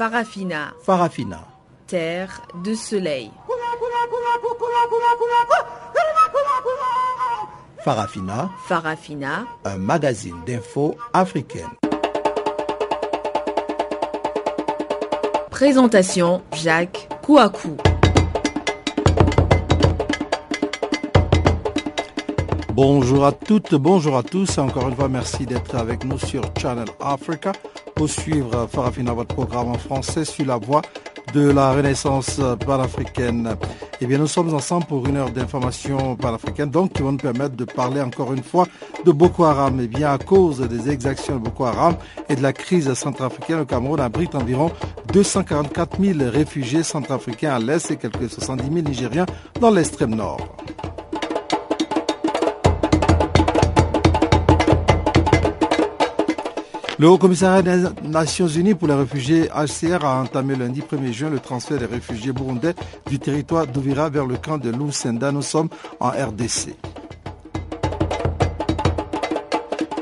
Farafina, Farafina. terre de soleil. Farafina, Farafina, un magazine d'infos africaine. présentation Jacques Kouakou. Bonjour à toutes, bonjour à tous. Encore une fois, merci d'être avec nous sur Channel Africa pour suivre Farafina, votre programme en français sur la voie de la renaissance panafricaine. Eh bien, nous sommes ensemble pour une heure d'information panafricaine, donc qui vont nous permettre de parler encore une fois de Boko Haram. Eh bien, à cause des exactions de Boko Haram et de la crise centrafricaine, le Cameroun abrite environ 244 000 réfugiés centrafricains à l'est et quelques 70 000 Nigériens dans l'extrême nord. Le Haut-Commissariat des Nations Unies pour les réfugiés HCR a entamé lundi 1er juin le transfert des réfugiés burundais du territoire d'Ouvira vers le camp de Lusenda. Nous sommes en RDC.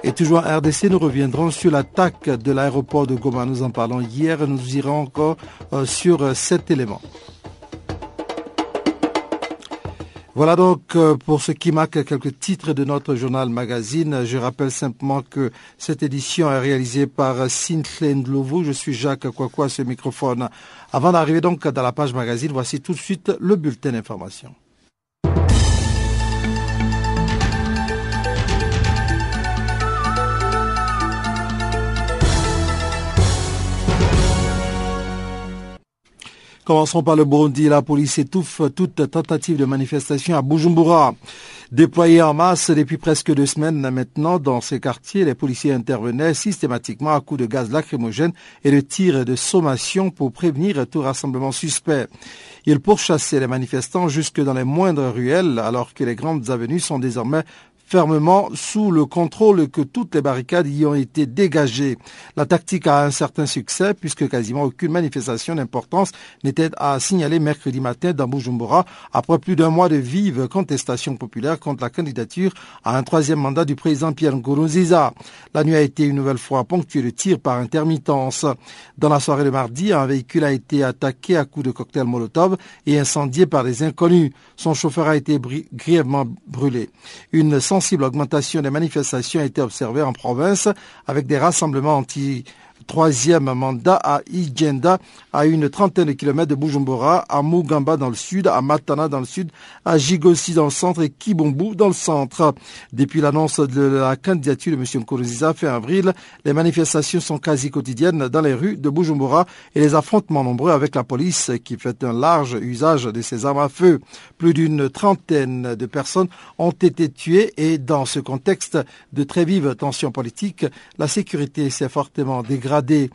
Et toujours en RDC, nous reviendrons sur l'attaque de l'aéroport de Goma. Nous en parlons hier et nous irons encore euh, sur euh, cet élément. Voilà donc euh, pour ce qui marque quelques titres de notre journal magazine. Je rappelle simplement que cette édition est réalisée par Sinclair Ndlovu. Je suis Jacques Kwakwa à ce microphone. Avant d'arriver donc dans la page magazine, voici tout de suite le bulletin d'information. Commençons par le Burundi. La police étouffe toute tentative de manifestation à Bujumbura. Déployés en masse depuis presque deux semaines maintenant dans ces quartiers, les policiers intervenaient systématiquement à coups de gaz lacrymogène et de tirs de sommation pour prévenir tout rassemblement suspect. Ils pourchassaient les manifestants jusque dans les moindres ruelles alors que les grandes avenues sont désormais fermement sous le contrôle que toutes les barricades y ont été dégagées. La tactique a un certain succès puisque quasiment aucune manifestation d'importance n'était à signaler mercredi matin dans Bujumbura après plus d'un mois de vive contestation populaire contre la candidature à un troisième mandat du président Pierre Nkurunziza. La nuit a été une nouvelle fois ponctuée de tirs par intermittence. Dans la soirée de mardi, un véhicule a été attaqué à coups de cocktail Molotov et incendié par des inconnus. Son chauffeur a été grièvement brûlé. Une sensible augmentation des manifestations a été observée en province avec des rassemblements anti troisième mandat à Igenda, à une trentaine de kilomètres de Bujumbura, à Mugamba dans le sud, à Matana dans le sud, à Jigossi dans le centre et Kibombu dans le centre. Depuis l'annonce de la candidature de M. Nkurunziza fin avril, les manifestations sont quasi quotidiennes dans les rues de Bujumbura et les affrontements nombreux avec la police qui fait un large usage de ses armes à feu. Plus d'une trentaine de personnes ont été tuées et dans ce contexte de très vives tensions politiques, la sécurité s'est fortement dégradée des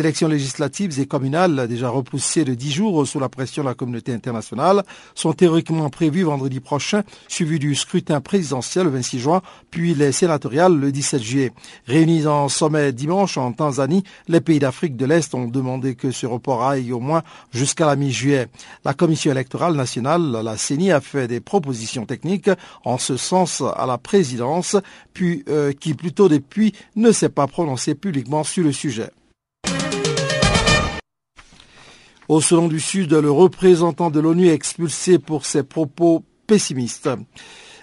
élections législatives et communales déjà repoussées de dix jours sous la pression de la communauté internationale sont théoriquement prévues vendredi prochain, suivi du scrutin présidentiel le 26 juin, puis les sénatoriales le 17 juillet. Réunis en sommet dimanche en Tanzanie, les pays d'Afrique de l'Est ont demandé que ce report aille au moins jusqu'à la mi-juillet. La Commission électorale nationale, la CENI, a fait des propositions techniques en ce sens à la présidence, puis euh, qui plutôt depuis ne s'est pas prononcée publiquement sur le sujet. Au Soudan du Sud, le représentant de l'ONU est expulsé pour ses propos pessimistes.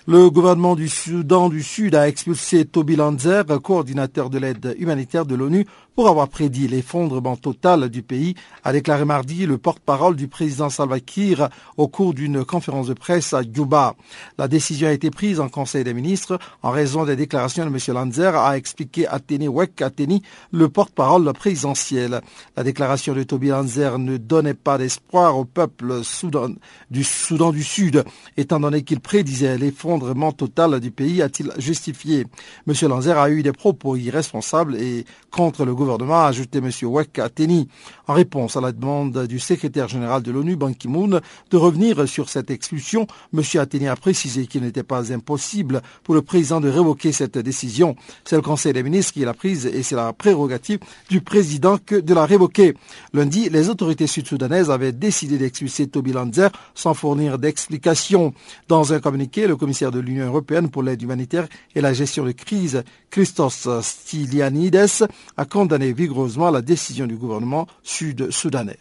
Le gouvernement du Soudan du Sud a expulsé Toby Lanzer, coordinateur de l'aide humanitaire de l'ONU, pour avoir prédit l'effondrement total du pays, a déclaré mardi le porte-parole du président Salva Kiir au cours d'une conférence de presse à Juba. La décision a été prise en Conseil des ministres en raison des déclarations de M. Lanzer, a expliqué Ateni Wek Ateni, le porte-parole présidentiel. La déclaration de Toby Lanzer ne donnait pas d'espoir au peuple Soudan, du Soudan du Sud, étant donné qu'il prédisait l'effondrement total du pays, a-t-il justifié? M. Lanzer a eu des propos irresponsables et contre le gouvernement gouvernement, a ajouté M. Wek Ateni, en réponse à la demande du secrétaire général de l'ONU, Ban Ki-moon, de revenir sur cette expulsion. M. Ateni a précisé qu'il n'était pas impossible pour le président de révoquer cette décision. C'est le Conseil des ministres qui l'a prise et c'est la prérogative du président que de la révoquer. Lundi, les autorités sud-soudanaises avaient décidé d'expulser Toby Lanzer sans fournir d'explications. Dans un communiqué, le commissaire de l'Union européenne pour l'aide humanitaire et la gestion de crise, Christos Stylianides, a condamné vigoureusement la décision du gouvernement sud-soudanais.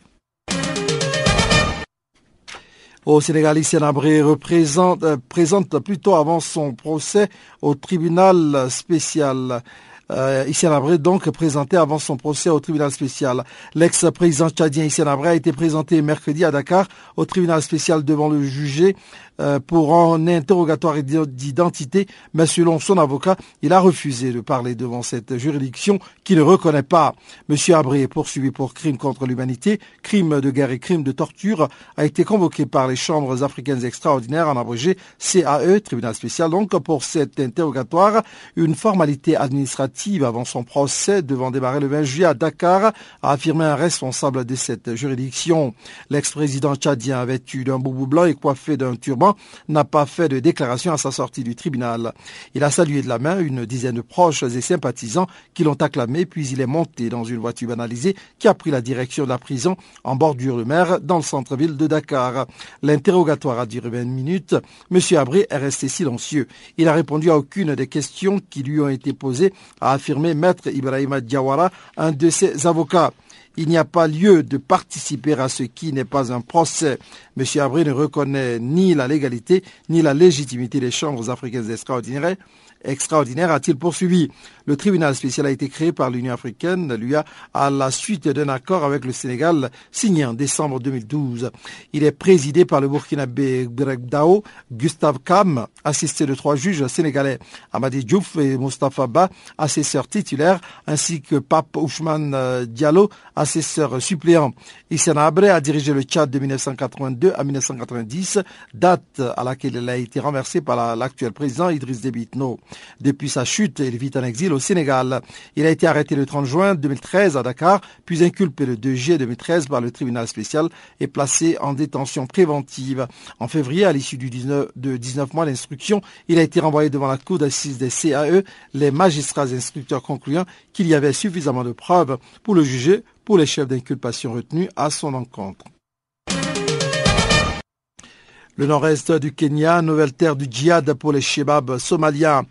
Au Sénégal, Issa Nabré représente, euh, présente plutôt avant son procès au tribunal spécial. Euh, Issa Nabré donc présenté avant son procès au tribunal spécial. L'ex-président tchadien Issa Nabré a été présenté mercredi à Dakar au tribunal spécial devant le jugé pour un interrogatoire d'identité, mais selon son avocat, il a refusé de parler devant cette juridiction qui ne reconnaît pas. Monsieur Abré est poursuivi pour crime contre l'humanité, crime de guerre et crime de torture, a été convoqué par les chambres africaines extraordinaires en abrégé CAE, tribunal spécial donc pour cet interrogatoire, une formalité administrative avant son procès devant démarrer le 20 juillet à Dakar, a affirmé un responsable de cette juridiction. L'ex-président tchadien vêtu d'un boubou blanc et coiffé d'un turban n'a pas fait de déclaration à sa sortie du tribunal. Il a salué de la main une dizaine de proches et sympathisants qui l'ont acclamé, puis il est monté dans une voiture banalisée qui a pris la direction de la prison en bordure de mer dans le centre-ville de Dakar. L'interrogatoire a duré 20 minutes. Monsieur Abré est resté silencieux. Il a répondu à aucune des questions qui lui ont été posées, a affirmé Maître Ibrahima Diawara, un de ses avocats. Il n'y a pas lieu de participer à ce qui n'est pas un procès. M. Abré ne reconnaît ni la légalité ni la légitimité des chambres africaines extraordinaires extraordinaire, a-t-il poursuivi. Le tribunal spécial a été créé par l'Union africaine, lui, à la suite d'un accord avec le Sénégal signé en décembre 2012. Il est présidé par le Burkinabé Dao, Gustave Kam, assisté de trois juges sénégalais, Amadi Diouf et Mustafa Ba, assesseurs titulaires, ainsi que Pape Ousmane euh, Diallo, assesseur suppléant. Issa Abré a dirigé le Tchad de 1982 à 1990, date à laquelle il a été renversé par l'actuel président Idriss Déby depuis sa chute, il vit en exil au Sénégal. Il a été arrêté le 30 juin 2013 à Dakar, puis inculpé le 2 juillet 2013 par le tribunal spécial et placé en détention préventive. En février, à l'issue du 19, de 19 mois d'instruction, il a été renvoyé devant la cour d'assises des CAE, les magistrats instructeurs concluant qu'il y avait suffisamment de preuves pour le juger pour les chefs d'inculpation retenus à son encontre. Le nord-est du Kenya, nouvelle terre du djihad pour les shebabs somaliens.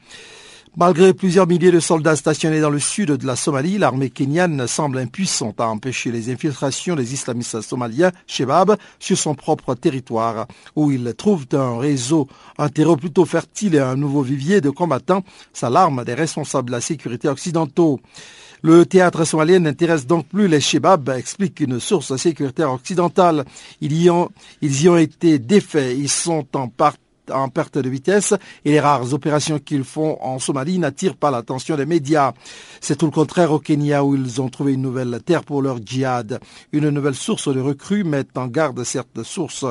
Malgré plusieurs milliers de soldats stationnés dans le sud de la Somalie, l'armée kenyane semble impuissante à empêcher les infiltrations des islamistes somaliens, Shebab, sur son propre territoire, où ils trouvent un réseau, un terreau plutôt fertile et un nouveau vivier de combattants, s'alarme des responsables de la sécurité occidentaux. Le théâtre somalien n'intéresse donc plus les Shebab, explique une source sécuritaire occidentale. Ils y ont, ils y ont été défaits. Ils sont en partie en perte de vitesse et les rares opérations qu'ils font en Somalie n'attirent pas l'attention des médias. C'est tout le contraire au Kenya où ils ont trouvé une nouvelle terre pour leur djihad. Une nouvelle source de recrues met en garde cette source.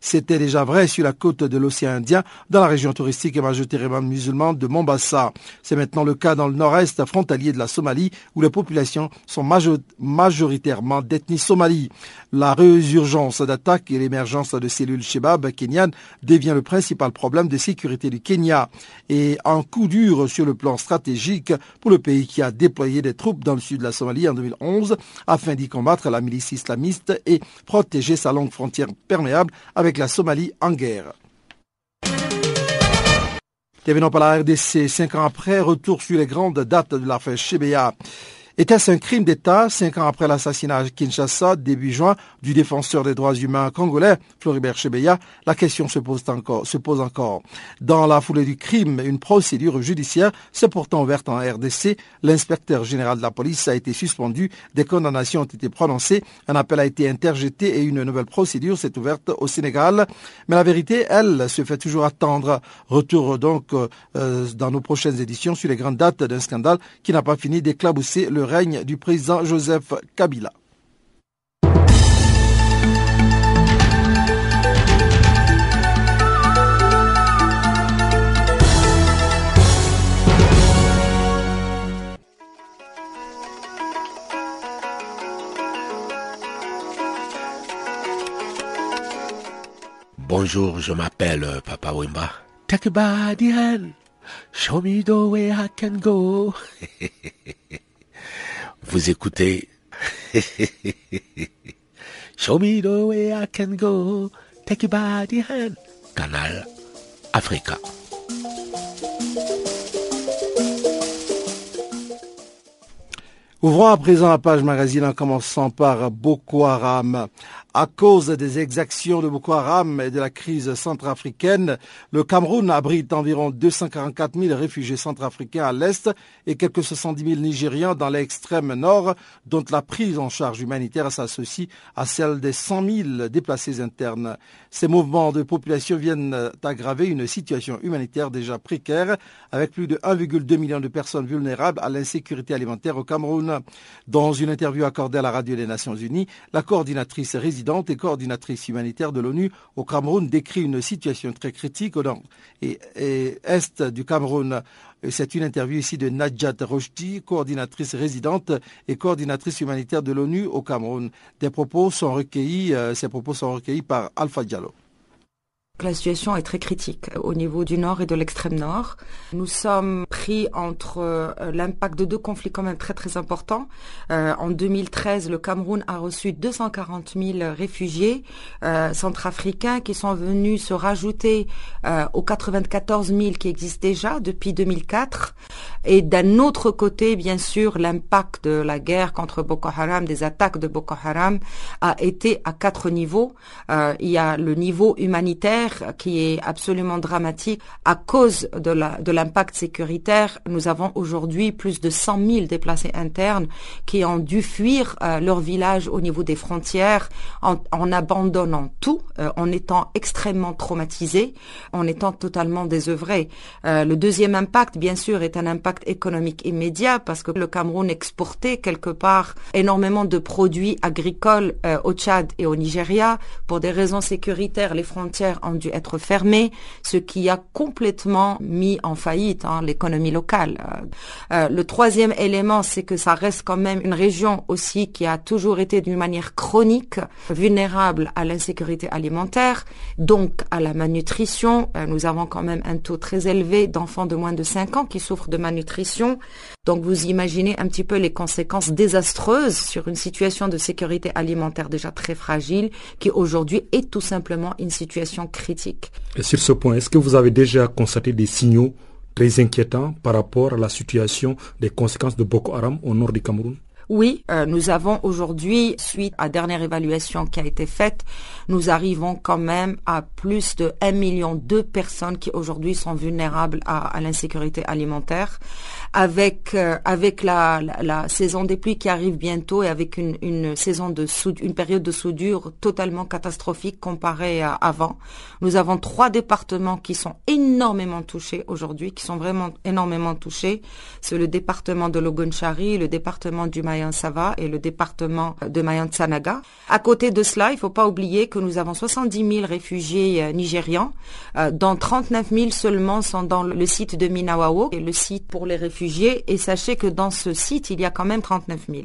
C'était déjà vrai sur la côte de l'océan Indien, dans la région touristique et majoritairement musulmane de Mombasa. C'est maintenant le cas dans le nord-est frontalier de la Somalie où les populations sont majoritairement d'ethnie somalie. La résurgence d'attaques et l'émergence de cellules Shebab kenyanes devient le principal le problème de sécurité du Kenya et un coup dur sur le plan stratégique pour le pays qui a déployé des troupes dans le sud de la Somalie en 2011 afin d'y combattre la milice islamiste et protéger sa longue frontière perméable avec la Somalie en guerre. Par la RDC. Cinq ans après, retour sur les grandes dates de l'affaire. Était-ce un crime d'État cinq ans après l'assassinat à Kinshasa, début juin, du défenseur des droits humains congolais, Floribert Chebeya? La question se pose encore. Se pose encore. Dans la foulée du crime, une procédure judiciaire s'est pourtant ouverte en RDC. L'inspecteur général de la police a été suspendu. Des condamnations ont été prononcées. Un appel a été interjeté et une nouvelle procédure s'est ouverte au Sénégal. Mais la vérité, elle, se fait toujours attendre. Retour donc euh, dans nos prochaines éditions sur les grandes dates d'un scandale qui n'a pas fini d'éclabousser le règne du président Joseph Kabila. Bonjour, je m'appelle euh, Papa Wimba. Take a body hand. Show me the way I can go. Vous écoutez Show me the way I can go. Take you by the hand. Canal Africa. Ouvrons à présent la page magazine en commençant par Boko Haram. À cause des exactions de Boko Haram et de la crise centrafricaine, le Cameroun abrite environ 244 000 réfugiés centrafricains à l'est et quelques 70 000 Nigérians dans l'extrême nord, dont la prise en charge humanitaire s'associe à celle des 100 000 déplacés internes. Ces mouvements de population viennent aggraver une situation humanitaire déjà précaire, avec plus de 1,2 million de personnes vulnérables à l'insécurité alimentaire au Cameroun. Dans une interview accordée à la radio des Nations Unies, la coordinatrice résidente et coordinatrice humanitaire de l'ONU au Cameroun, décrit une situation très critique au nord et, est du Cameroun. C'est une interview ici de Najat Roshdi, coordinatrice résidente et coordinatrice humanitaire de l'ONU au Cameroun. Des propos sont recueillis, euh, ces propos sont recueillis par Alpha Diallo. La situation est très critique au niveau du nord et de l'extrême nord. Nous sommes entre euh, l'impact de deux conflits quand même très très importants. Euh, en 2013, le Cameroun a reçu 240 000 réfugiés euh, centrafricains qui sont venus se rajouter aux 94 000 qui existent déjà depuis 2004. Et d'un autre côté, bien sûr, l'impact de la guerre contre Boko Haram, des attaques de Boko Haram, a été à quatre niveaux. il y a le niveau humanitaire qui est absolument dramatique. À cause de l'impact sécuritaire, nous avons aujourd'hui plus de 100 000 déplacés internes qui ont dû fuir euh, leur village au niveau des frontières en, abandonnant tout, euh, en étant extrêmement traumatisés, en étant totalement désœuvrés. Euh, le deuxième impact, bien sûr, est un impact économique immédiat parce que le Cameroun exportait quelque part énormément de produits agricoles au Tchad et au Nigeria. Pour des raisons sécuritaires, les frontières ont dû être fermé, ce qui a complètement mis en faillite hein, l'économie Euh, euh, le troisième élément, c'est que ça reste quand même une région aussi qui a toujours été d'une manière chronique vulnérable à l'insécurité alimentaire, donc à la malnutrition. Euh, nous avons quand même un taux très élevé d'enfants de moins de 5 ans qui souffrent de malnutrition. Donc vous imaginez un petit peu les conséquences désastreuses sur une situation de sécurité alimentaire déjà très fragile qui aujourd'hui est tout simplement une situation critique. Sur ce point, est-ce que vous avez déjà constaté des signaux très inquiétants par rapport à la situation des conséquences de Boko Haram au nord du Cameroun oui, euh, nous avons aujourd'hui, suite à dernière évaluation qui a été faite, nous arrivons quand même à plus de 1 million de personnes qui aujourd'hui sont vulnérables à, l'insécurité alimentaire. Avec euh, avec la, saison des pluies qui arrive bientôt et avec une, saison de une période de soudure totalement catastrophique comparée à avant, nous avons trois départements qui sont énormément touchés aujourd'hui, qui sont vraiment énormément touchés. C'est le département de Logonchari, le département du Sava et le département de Mayan-Sanaga. À côté de cela, il ne faut pas oublier que nous avons 70 000 réfugiés euh, nigérians, dont 39 000 seulement sont dans le site de Minawao, le site pour les réfugiés. Et sachez que dans ce site, il y a quand même 39 000,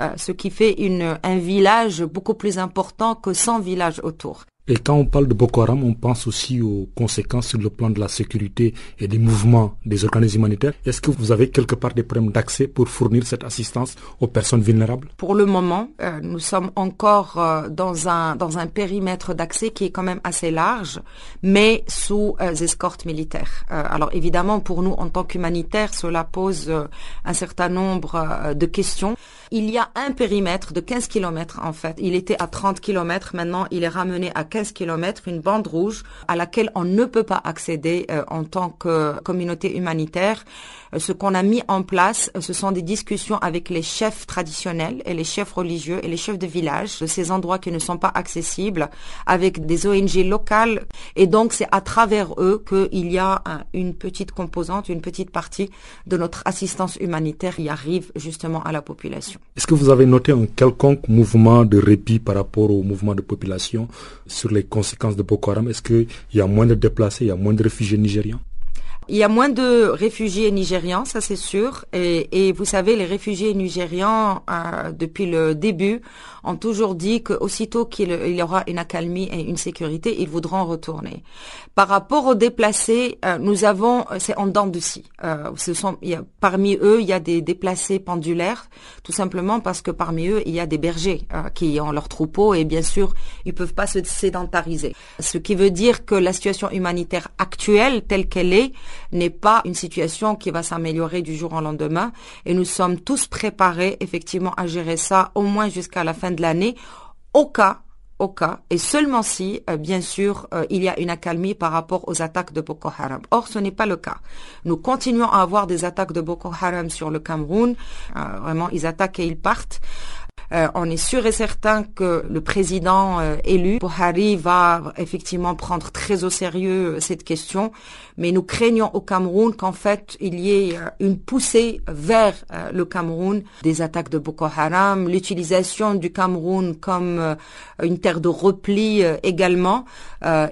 euh, ce qui fait un village beaucoup plus important que 100 villages autour. Et quand on parle de Boko Haram, on pense aussi aux conséquences sur le plan de la sécurité et des mouvements des organismes humanitaires. Est-ce que vous avez quelque part des problèmes d'accès pour fournir cette assistance aux personnes vulnérables? Pour le moment, euh, nous sommes encore euh, dans un dans un périmètre d'accès qui est quand même assez large, mais sous euh, escortes militaires. alors évidemment, pour nous en tant qu'humanitaires, cela pose un certain nombre de questions. Il y a un périmètre de 15 km en fait. Il était à 30 km, maintenant il est ramené à 15 km, une bande rouge à laquelle on ne peut pas accéder euh, en tant que communauté humanitaire. Euh, ce qu'on a mis en place, euh, ce sont des discussions avec les chefs traditionnels et les chefs religieux et les chefs de village de ces endroits qui ne sont pas accessibles, avec des ONG locales. Et donc c'est à travers eux qu'il y a une petite composante, une petite partie de notre assistance humanitaire qui arrive justement à la population. Est-ce que vous avez noté un quelconque mouvement de répit par rapport au mouvement de population sur les conséquences de Boko Haram? Est-ce qu'il y a moins de déplacés, il y a moins de réfugiés nigériens Il y a moins de réfugiés nigérians, ça c'est sûr. Et, vous savez, les réfugiés nigérians, euh, depuis le début, ont toujours dit qu'aussitôt qu'il y aura une accalmie et une sécurité, ils voudront retourner. Par rapport aux déplacés, euh, nous avons, c'est en dents de scie. Euh, ce sont, il y a, parmi eux, il y a des déplacés pendulaires, tout simplement parce que parmi eux, il y a des bergers qui ont leurs troupeaux et bien sûr, ils peuvent pas se sédentariser. Ce qui veut dire que la situation humanitaire actuelle, telle qu'elle est, n'est pas une situation qui va s'améliorer du jour au lendemain et nous sommes tous préparés effectivement à gérer ça au moins jusqu'à la fin de l'année au cas au cas, et seulement si, euh, bien sûr, euh, il y a une accalmie par rapport aux attaques de Boko Haram. Or, ce n'est pas le cas. Nous continuons à avoir des attaques de Boko Haram sur le Cameroun. Euh, vraiment, ils attaquent et ils partent. Euh, on est sûr et certain que le président euh, élu, Buhari, va effectivement prendre très au sérieux cette question, mais nous craignons au Cameroun qu'en fait il y ait une poussée vers le Cameroun des attaques de Boko Haram, l'utilisation du Cameroun comme une terre de repli également.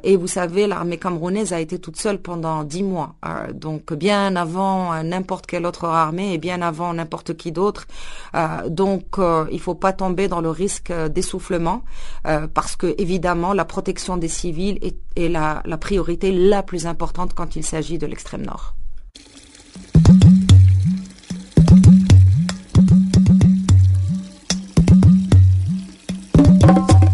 et vous savez, l'armée camerounaise a été toute seule pendant dix mois, donc bien avant n'importe quelle autre armée et bien avant n'importe qui d'autre. donc il faut pas tomber dans le risque euh, d'essoufflement euh, parce que évidemment la protection des civils est, la, la priorité la plus importante quand il s'agit de l'extrême nord.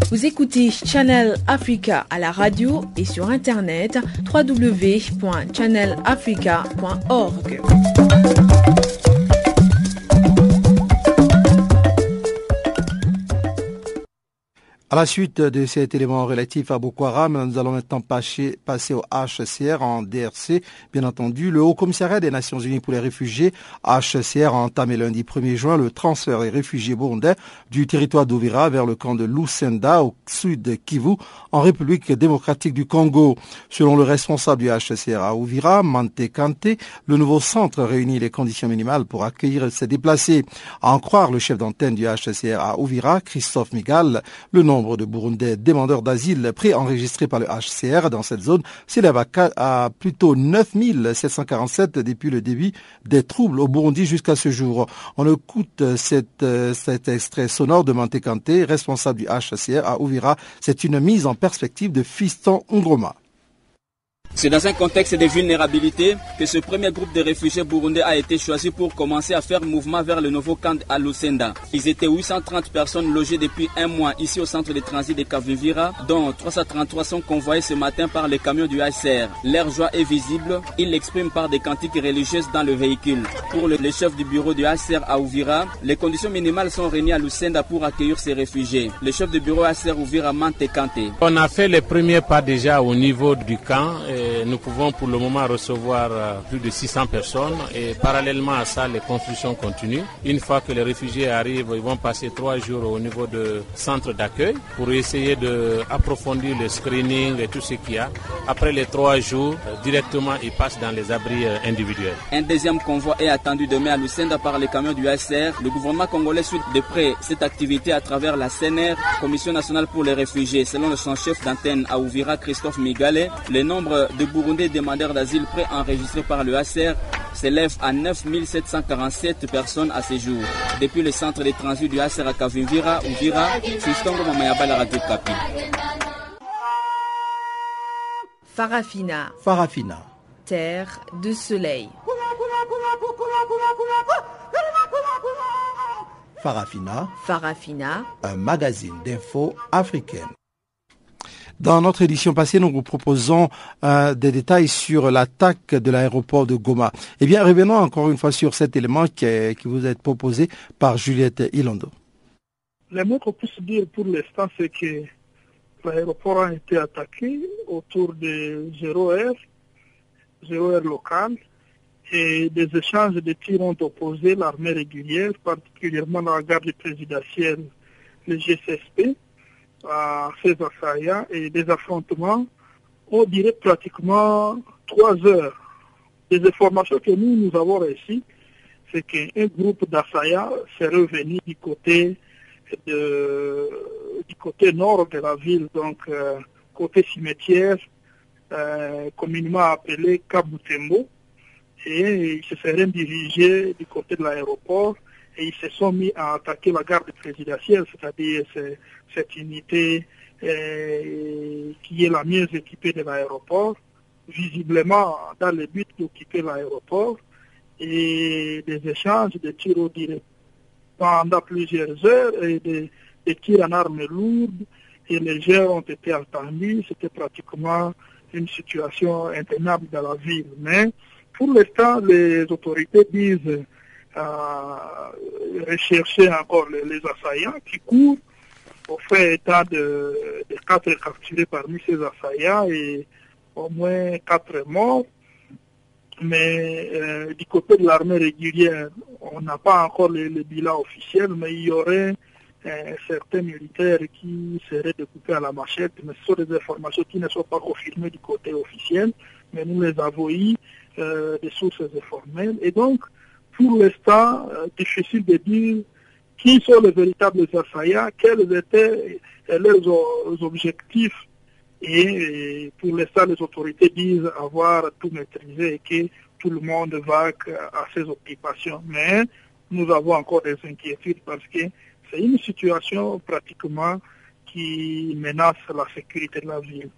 Vous écoutez Channel Africa à la radio et sur internet www.channelafrica.org. À la suite de cet élément relatif à Boko Haram, nous allons maintenant passer, passer, au HCR en DRC. Bien entendu, le Haut Commissariat des Nations Unies pour les réfugiés, HCR, a entamé lundi 1er juin le transfert des réfugiés burundais du territoire d'Ouvira vers le camp de Lusenda au sud de Kivu, en République démocratique du Congo. Selon le responsable du HCR à Ouvira, Mante Kante, le nouveau centre réunit les conditions minimales pour accueillir ces déplacés. À en croire le chef d'antenne du HCR à Ouvira, Christophe Migal, le nombre nombre de Burundais demandeurs d'asile préenregistrés par le HCR dans cette zone s'élève à, plutôt 9747 depuis le début des troubles au Burundi jusqu'à ce jour. On écoute cet, cet extrait sonore de Mantekante, responsable du HCR à Ouvira. C'est une mise en perspective de Fiston Ngroma. C'est dans un contexte de vulnérabilité que ce premier groupe de réfugiés burundais a été choisi pour commencer à faire mouvement vers le nouveau camp à Lucenda. Ils étaient 830 personnes logées depuis un mois ici au centre de transit de Kavivira, dont 333 sont convoyés ce matin par les camions du HCR. Leur joie est visible, ils l'expriment par des cantiques religieuses dans le véhicule. Pour le, chef du bureau du HCR à Ouvira, les conditions minimales sont réunies à Lucenda pour accueillir ces réfugiés. Le chef du bureau HCR Ouvira Mante Kante. On a fait les premiers pas déjà au niveau du camp. Nous pouvons pour le moment recevoir euh, plus de 600 personnes et parallèlement à ça, les constructions continuent. Une fois que les réfugiés arrivent, ils vont passer trois jours au niveau de centre d'accueil pour essayer d'approfondir le screening et tout ce qu'il y a. Après les trois jours, euh, directement, ils passent dans les abris euh, individuels. Un deuxième convoi est attendu demain à Lucenda par les camions du SR. Le gouvernement congolais suit de près cette activité à travers la CNR, Commission nationale pour les réfugiés. Selon le chef d'antenne à Ouvira, Christophe Migale, le nombre de Burundais demandeurs d'asile préenregistrés par le HCR s'élève à 9 747 personnes à ce jour. Depuis le centre de transit du HCR à Kavimvira, Ouvira, Fistongo Mamayaba, la radio Kapi. Farafina. Farafina. Terre de soleil. Farafina. Farafina. Un magazine d'infos africaine. Dans notre édition passée, nous vous proposons euh, des détails sur l'attaque de l'aéroport de Goma. Eh bien, revenons encore une fois sur cet élément qui, vous est proposé par Juliette Ilondo. Le mot qu'on puisse dire pour l'instant, c'est que l'aéroport a été attaqué autour de 0R, 0R local, et des échanges de tirs ont opposé l'armée régulière, particulièrement la garde présidentielle, le GCSP, à ces assaillants et des affrontements, on dirait pratiquement trois heures. Les informations que nous, nous avons reçues, c'est qu'un groupe d'assaillants s'est revenu du côté de, du côté nord de la ville, donc euh, côté cimetière, euh, communément appelé Kabutembo. et ils se seraient dirigés du côté de l'aéroport et ils se sont mis à attaquer la garde présidentielle, c'est-à-dire cette unité euh, qui est la mieux équipée de l'aéroport, visiblement dans le but d'occuper l'aéroport et des échanges de tirs au direct pendant plusieurs heures et des, tirs en armes lourdes et gens ont été entendus. C'était pratiquement une situation intenable dans la ville. Mais pour l'instant, les autorités disent rechercher encore les, assaillants qui courent. On fait état de, quatre capturés parmi ces assaillants et au moins quatre morts. Mais euh, du côté de l'armée régulière, on n'a pas encore le, bilan officiel, mais il y aurait euh, certains militaires qui seraient découpés à la machette, mais ce sont des informations qui ne sont pas confirmées du côté officiel, mais nous les avons eu euh, des sources informelles. Et donc, pour l'instant, euh, difficile de dire qui sont les véritables assaillants, quels étaient leurs objectifs. Et, pour l'instant, les autorités disent avoir tout maîtrisé et que tout le monde va à ses occupations. Mais nous avons encore des inquiétudes parce que c'est une situation pratiquement qui menace la sécurité de la ville.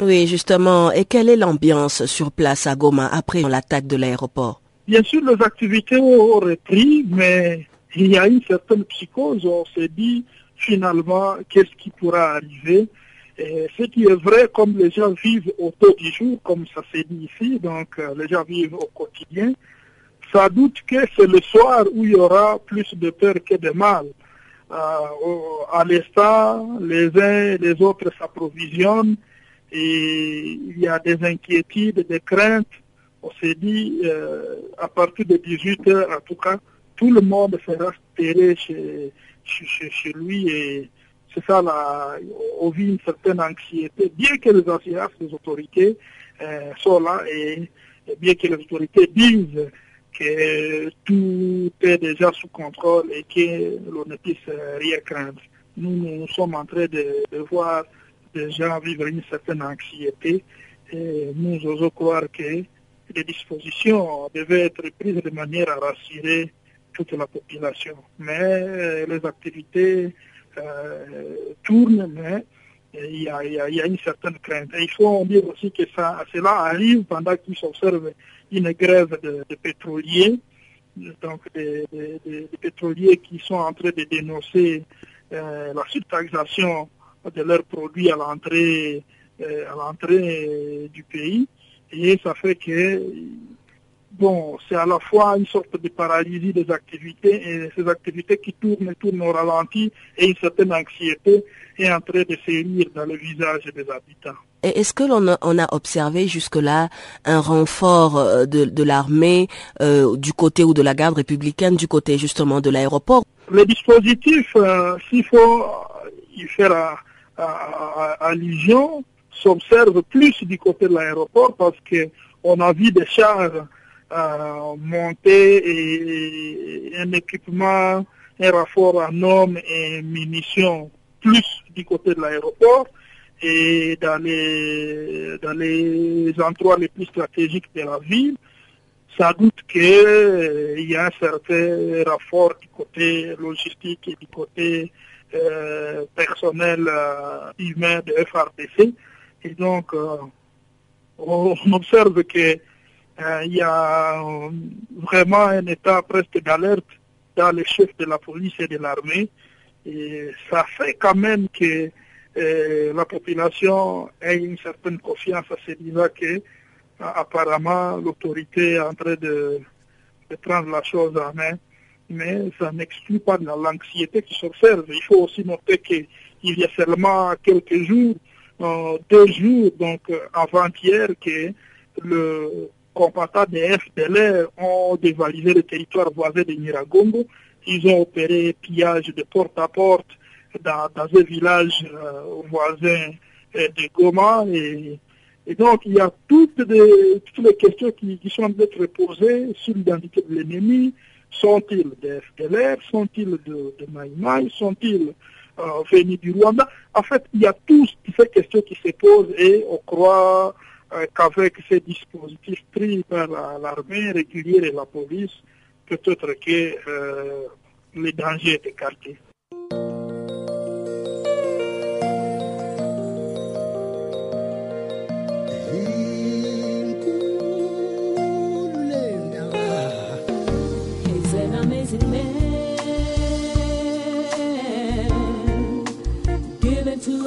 Oui, justement. Et quelle est l'ambiance sur place à Goma après l'attaque de l'aéroport? Bien sûr, les activités ont repris, mais il y a une certaine psychose. On s'est dit finalement qu'est-ce qui pourra arriver? Ce qui est vrai, comme les gens vivent au taux du jour, comme ça s'est dit ici, donc euh, les gens vivent au quotidien, ça doute que c'est le soir où il y aura plus de peur que de mal. Euh, à l'instant, les uns et les autres s'approvisionnent et il y a des inquiétudes, des craintes on s'est dit, euh, à partir de 18 heures, en tout cas, tout le monde sera terré chez, chez, lui et c'est ça, là, on vit une certaine anxiété, bien que les anciens, les autorités euh, sont là et, bien que les autorités disent que tout est déjà sous contrôle et que l'on ne puisse rien craindre. Nous, nous sommes en train de, de voir des gens vivre une certaine anxiété et nous osons croire que les dispositions devaient être prises de manière à rassurer toute la population. Mais euh, les activités euh, tournent, mais euh, il y, a, une certaine crainte. Et il faut dire aussi que ça, cela arrive pendant qu'ils s'observe une grève de, pétroliers, donc des, pétroliers qui sont en train de dénoncer la surtaxation de leurs produits à l'entrée du pays. Et ça fait que, bon, c'est à la fois une sorte de paralysie des activités et ces activités qui tournent, tournent au ralenti et une certaine anxiété est en train de sérir dans le visage des habitants. Et est-ce que l'on a, on a observé jusque-là un renfort euh, de, l'armée euh, du côté ou de la garde républicaine, du côté justement de l'aéroport? Le dispositif, euh, s'il faut y faire allusion, s'observe plus du côté de l'aéroport parce qu'on a vu des chars euh, monter et, un équipement, un rapport en hommes et munitions plus du côté de l'aéroport et dans les, dans les endroits les plus stratégiques de la ville. Ça doute qu'il euh, y a un certain rapport du côté logistique et du côté euh, personnel humain de FRDC et donc, euh, on observe qu'il euh, y a euh, vraiment un état presque d'alerte dans les chefs de la police et de l'armée. Et ça fait quand même que la population ait une certaine confiance à se disant que apparemment l'autorité est en train de, de, prendre la chose en main, mais ça n'exclut pas l'anxiété qui s'observe. Il faut aussi noter qu'il y a seulement quelques jours, deux jours, donc euh, avant-hier, que le combattant des FDLR ont dévalisé le territoire voisin de Niragongo. Ils ont opéré pillage de porte à porte dans, un village euh, voisin euh, de Goma. Et, donc, il y a toutes, les, questions qui, qui sont d'être posées sur l'identité de l'ennemi. Sont-ils des FDLR Sont-ils de, de Maïmaï? Sont-ils euh, venus du Rwanda. En fait, il y a toutes ces questions qui se posent et on croit qu'avec ces dispositifs pris par l'armée régulière et la police, peut-être que les dangers est écarté.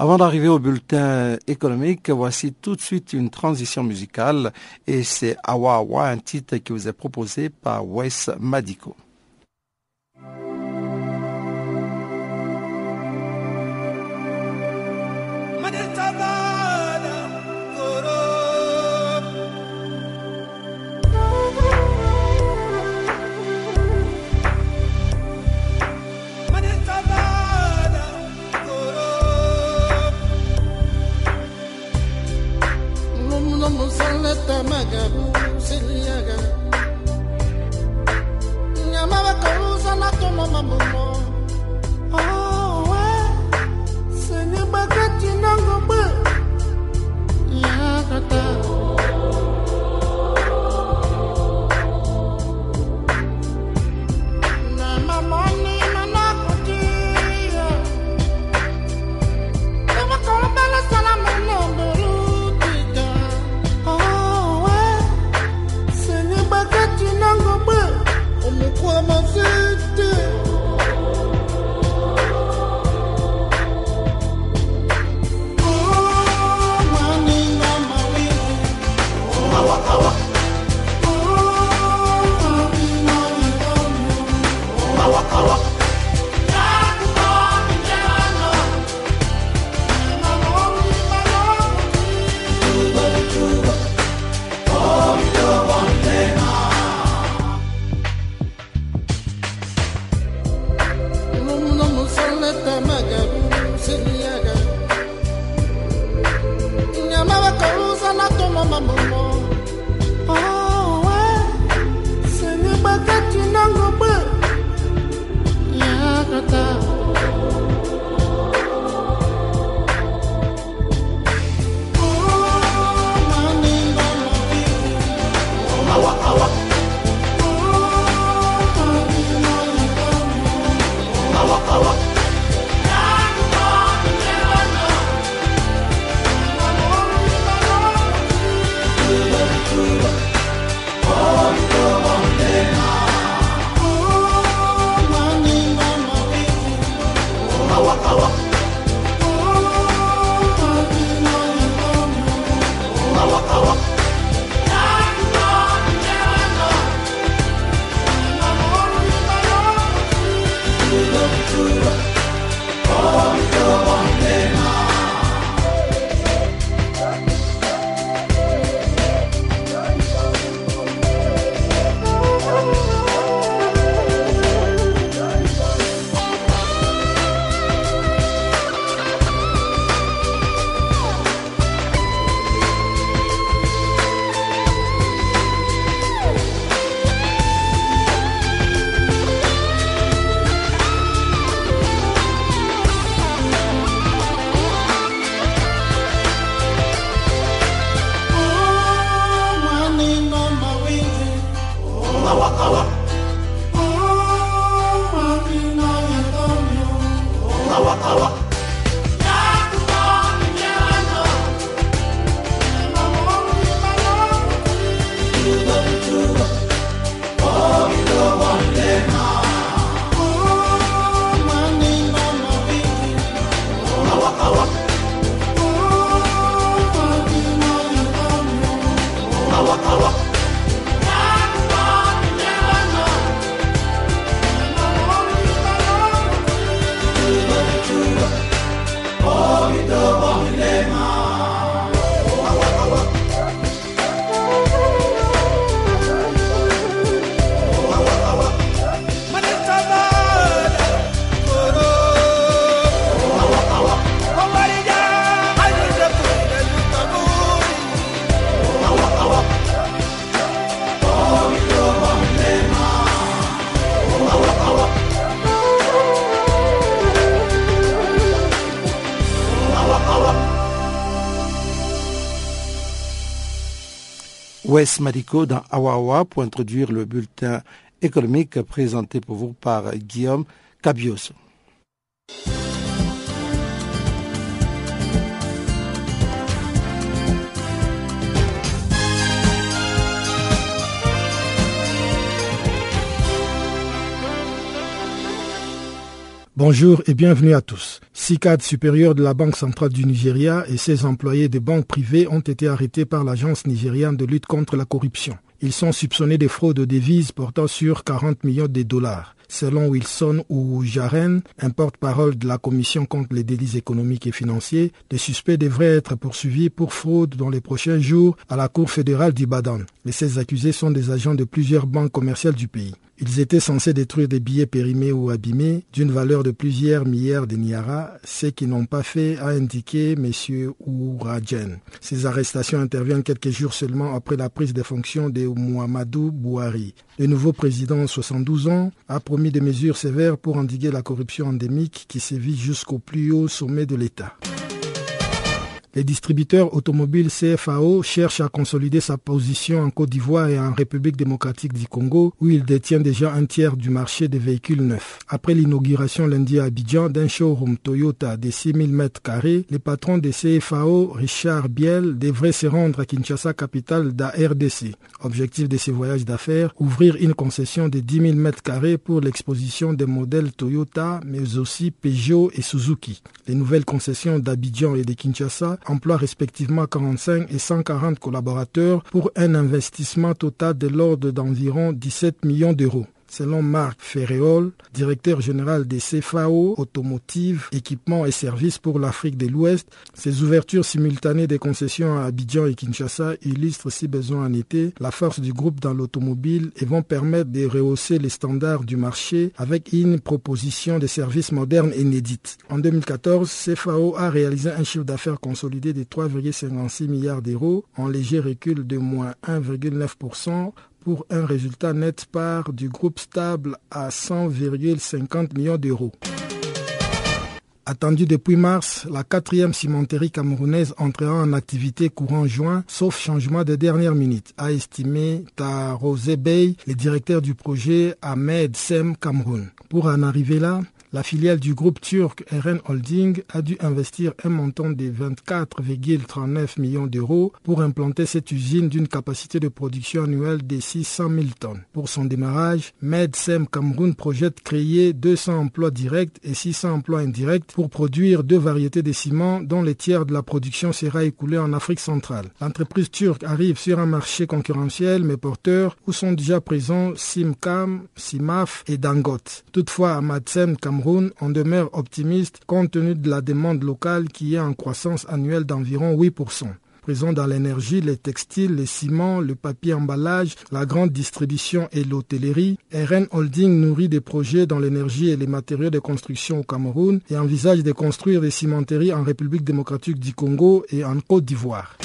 Avant d'arriver au bulletin économique, voici tout de suite une transition musicale et c'est Awa Awa, un titre qui vous est proposé par Wes Madiko. Maditaba Nyamaba karuza na tomo mamumo. Wes Madiko dans Awawa pour introduire le bulletin économique présenté pour vous par Guillaume Cabios. Bonjour et bienvenue à tous. Six cadres supérieurs de la Banque centrale du Nigeria et ses employés de banques privées ont été arrêtés par l'Agence nigériane de lutte contre la corruption. Ils sont soupçonnés de fraude de devises portant sur 40 millions de dollars. Selon Wilson ou Jaren, un porte-parole de la Commission contre les délits économiques et financiers, les suspects devraient être poursuivis pour fraude dans les prochains jours à la Cour fédérale d'Ibadan. Les 16 accusés sont des agents de plusieurs banques commerciales du pays. Ils étaient censés détruire des billets périmés ou abîmés d'une valeur de plusieurs milliards de niara, ce qu'ils n'ont pas fait, a indiqué M. Ourajen. Ces arrestations interviennent quelques jours seulement après la prise de fonctions de Muhammadou Bouhari. Le nouveau président, 72 ans, des mesures sévères pour endiguer la corruption endémique qui sévit jusqu'au plus haut sommet de l'État. Les distributeurs automobiles CFAO cherchent à consolider sa position en Côte d'Ivoire et en République démocratique du Congo, où il détient déjà un tiers du marché des véhicules neufs. Après l'inauguration lundi à Abidjan d'un showroom Toyota de 6000 mètres carrés, les patrons des CFAO, Richard Biel, devrait se rendre à Kinshasa, capitale de la RDC. Objectif de ce voyage d'affaires, ouvrir une concession de 10 000 mètres carrés pour l'exposition des modèles Toyota, mais aussi Peugeot et Suzuki. Les nouvelles concessions d'Abidjan et de Kinshasa emploie respectivement 45 et 140 collaborateurs pour un investissement total de l'ordre d'environ 17 millions d'euros. Selon Marc Ferréol, directeur général des CFAO Automotive, Équipements et Services pour l'Afrique de l'Ouest, ces ouvertures simultanées des concessions à Abidjan et Kinshasa illustrent, si besoin en été, la force du groupe dans l'automobile et vont permettre de rehausser les standards du marché avec une proposition de services modernes inédite. En 2014, CFAO a réalisé un chiffre d'affaires consolidé de 3,56 milliards d'euros, en léger recul de moins 1,9% pour un résultat net part du groupe stable à 100,50 millions d'euros. Attendu depuis mars, la quatrième cimenterie camerounaise entrera en activité courant juin, sauf changement de dernière minute, a estimé Tarosé Bey, le directeur du projet Ahmed Sem Cameroun. Pour en arriver là, la filiale du groupe turc RN Holding a dû investir un montant de 24,39 millions d'euros pour implanter cette usine d'une capacité de production annuelle de 600 000 tonnes. Pour son démarrage, MedSem Cameroun projette créer 200 emplois directs et 600 emplois indirects pour produire deux variétés de ciment dont les tiers de la production sera écoulé en Afrique centrale. L'entreprise turque arrive sur un marché concurrentiel mais porteur où sont déjà présents Simcam, Simaf et Dangote. On demeure optimiste compte tenu de la demande locale qui est en croissance annuelle d'environ 8% présent dans l'énergie, les textiles, les ciments, le papier emballage, la grande distribution et l'hôtellerie. RN Holding nourrit des projets dans l'énergie et les matériaux de construction au Cameroun et envisage de construire des cimenteries en République démocratique du Congo et en Côte d'Ivoire.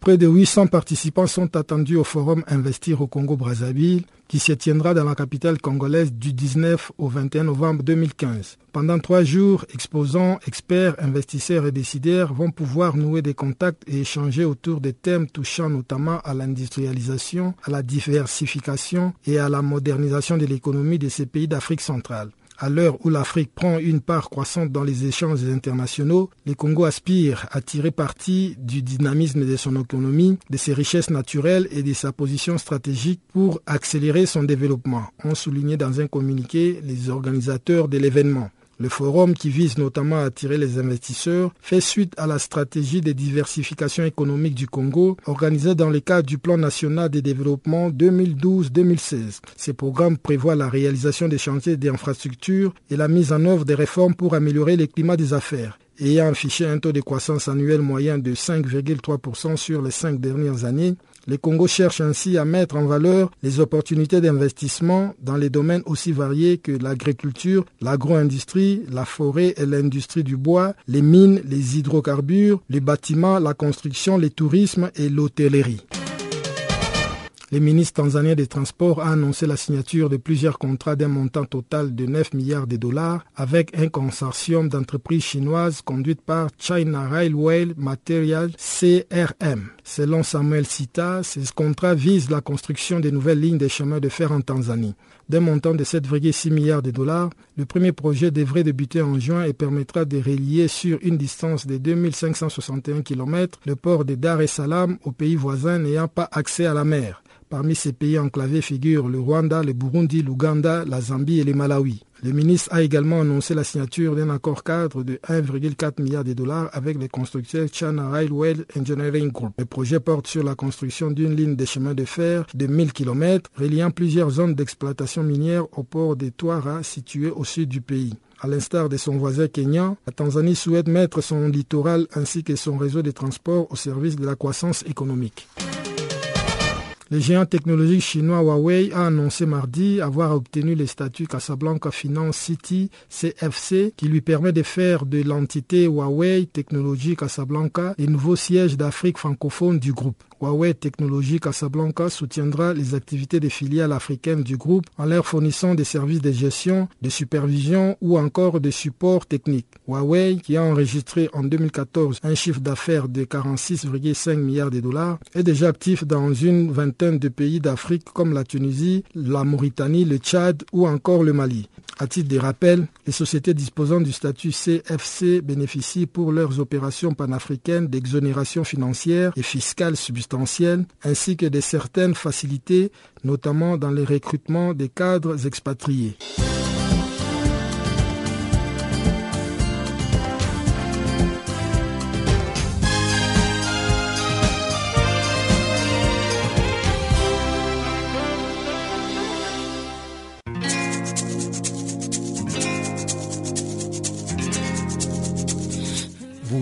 Près de 800 participants sont attendus au forum Investir au Congo-Brazzaville qui se tiendra dans la capitale congolaise du 19 au 21 novembre 2015. Pendant trois jours, exposants, experts, investisseurs et décideurs vont pouvoir nouer des contacts et échanger autour des thèmes touchant notamment à l'industrialisation, à la diversification et à la modernisation de l'économie de ces pays d'Afrique centrale. À l'heure où l'Afrique prend une part croissante dans les échanges internationaux, le Congo aspire à tirer parti du dynamisme de son économie, de ses richesses naturelles et de sa position stratégique pour accélérer son développement, ont souligné dans un communiqué les organisateurs de l'événement. Le forum, qui vise notamment à attirer les investisseurs, fait suite à la stratégie de diversification économique du Congo organisée dans le cadre du Plan national de développement 2012-2016. Ce programme prévoit la réalisation des chantiers d'infrastructures et la mise en œuvre des réformes pour améliorer le climat des affaires ayant affiché un taux de croissance annuel moyen de 5,3% sur les cinq dernières années, le Congo cherche ainsi à mettre en valeur les opportunités d'investissement dans les domaines aussi variés que l'agriculture, l'agro-industrie, la forêt et l'industrie du bois, les mines, les hydrocarbures, les bâtiments, la construction, le tourisme et l'hôtellerie. Le ministre tanzanien des Transports a annoncé la signature de plusieurs contrats d'un montant total de 9 milliards de dollars avec un consortium d'entreprises chinoises conduites par China Railway Material CRM. Selon Samuel Sita, ces contrats visent la construction de nouvelles lignes de chemin de fer en Tanzanie. D'un montant de 7,6 milliards de dollars, le premier projet devrait débuter en juin et permettra de relier sur une distance de 2561 km le port de Dar es Salaam aux pays voisins n'ayant pas accès à la mer. Parmi ces pays enclavés figurent le Rwanda, le Burundi, l'Ouganda, la Zambie et le Malawi. Le ministre a également annoncé la signature d'un accord cadre de 1,4 milliard de dollars avec le constructeur China Railway Engineering Group. Le projet porte sur la construction d'une ligne de chemin de fer de 1000 km reliant plusieurs zones d'exploitation minière au port de Twara situé au sud du pays. À l'instar de son voisin kenyan, la Tanzanie souhaite mettre son littoral ainsi que son réseau de transport au service de la croissance économique. Le géant technologique chinois Huawei a annoncé mardi avoir obtenu le statut Casablanca Finance City CFC qui lui permet de faire de l'entité Huawei Technologie Casablanca le nouveau siège d'Afrique francophone du groupe. Huawei Technologie Casablanca soutiendra les activités des filiales africaines du groupe en leur fournissant des services de gestion, de supervision ou encore de support technique. Huawei, qui a enregistré en 2014 un chiffre d'affaires de 46,5 milliards de dollars, est déjà actif dans une vingtaine de pays d'Afrique comme la Tunisie, la Mauritanie, le Tchad ou encore le Mali. À titre de rappel, les sociétés disposant du statut CFC bénéficient pour leurs opérations panafricaines d'exonération financière et fiscale ainsi que de certaines facilités, notamment dans le recrutement des cadres expatriés.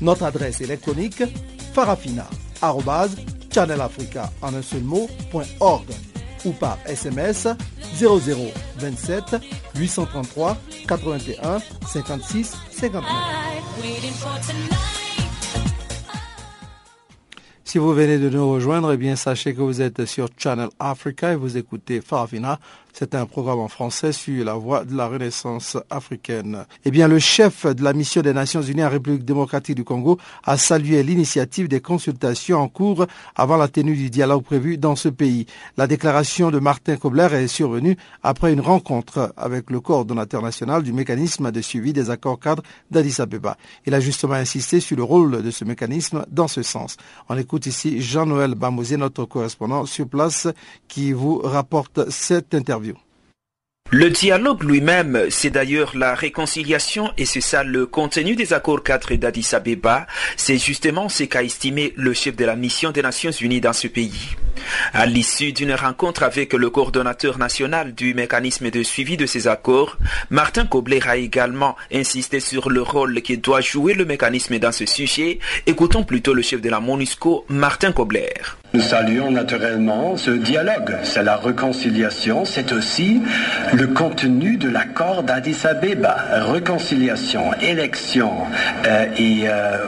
Notre adresse électronique farafina.channelafrica ou par SMS 0027 833 81 56 59. Si vous venez de nous rejoindre, eh sachez que vous êtes sur Channel Africa et vous écoutez Farafina. C'est un programme en français sur la voie de la renaissance africaine. Eh bien, le chef de la mission des Nations Unies en République démocratique du Congo a salué l'initiative des consultations en cours avant la tenue du dialogue prévu dans ce pays. La déclaration de Martin Kobler est survenue après une rencontre avec le coordonnateur national du mécanisme de suivi des accords cadres d'Addis Abeba. Il a justement insisté sur le rôle de ce mécanisme dans ce sens. On écoute ici Jean-Noël Bamosé, notre correspondant sur place, qui vous rapporte cette interview. Le dialogue lui-même, c'est d'ailleurs la réconciliation et c'est ça le contenu des accords cadres d'Addis Abeba. C'est justement ce qu'a estimé le chef de la mission des Nations Unies dans ce pays. À l'issue d'une rencontre avec le coordonnateur national du mécanisme de suivi de ces accords, Martin Kobler a également insisté sur le rôle que doit jouer le mécanisme dans ce sujet. Écoutons plutôt le chef de la MONUSCO, Martin Kobler. Nous saluons naturellement ce dialogue. C'est la réconciliation, c'est aussi le contenu de l'accord d'Addis Abeba. Réconciliation, élection euh, et euh,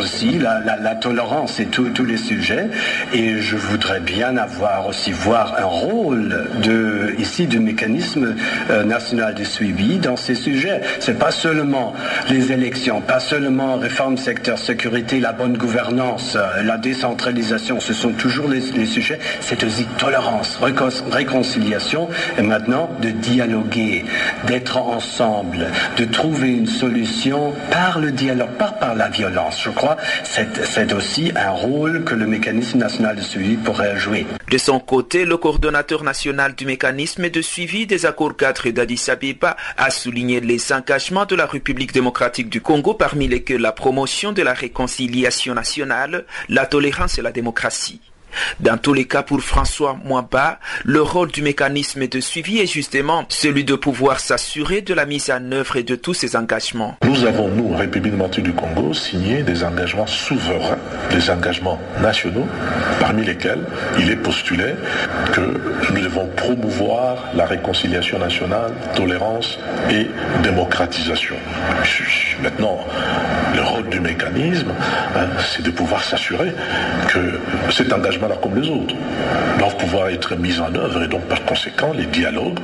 aussi la, la, la, tolérance et tous les sujets. Et je voudrais bien avoir aussi voir un rôle de ici du mécanisme euh, national de suivi dans ces sujets. C'est pas seulement les élections, pas seulement réforme secteur sécurité, la bonne gouvernance, la décentralisation. Ce sont toujours les, sujets, c'est aussi tolérance, réconciliation, et maintenant de dialoguer, d'être ensemble, de trouver une solution par le dialogue, pas par la violence. Je crois que c'est aussi un rôle que le mécanisme national de suivi pourrait jouer. De son côté, le coordonnateur national du mécanisme de suivi des accords 4 d'Addis Abeba a souligné les engagements de la République démocratique du Congo parmi lesquels la promotion de la réconciliation nationale, la tolérance et la démocratie. Dans tous les cas, pour François Mwaba, le rôle du mécanisme de suivi est justement celui de pouvoir s'assurer de la mise en œuvre et de tous ses engagements. Nous avons, nous, République démocratique du Congo, signé des engagements souverains, des engagements nationaux, parmi lesquels il est postulé que nous devons promouvoir la réconciliation nationale, tolérance et démocratisation. Maintenant, le rôle du mécanisme, hein, c'est de pouvoir s'assurer que cet engagement comme les autres, doivent pouvoir être mis en œuvre et donc par conséquent les dialogues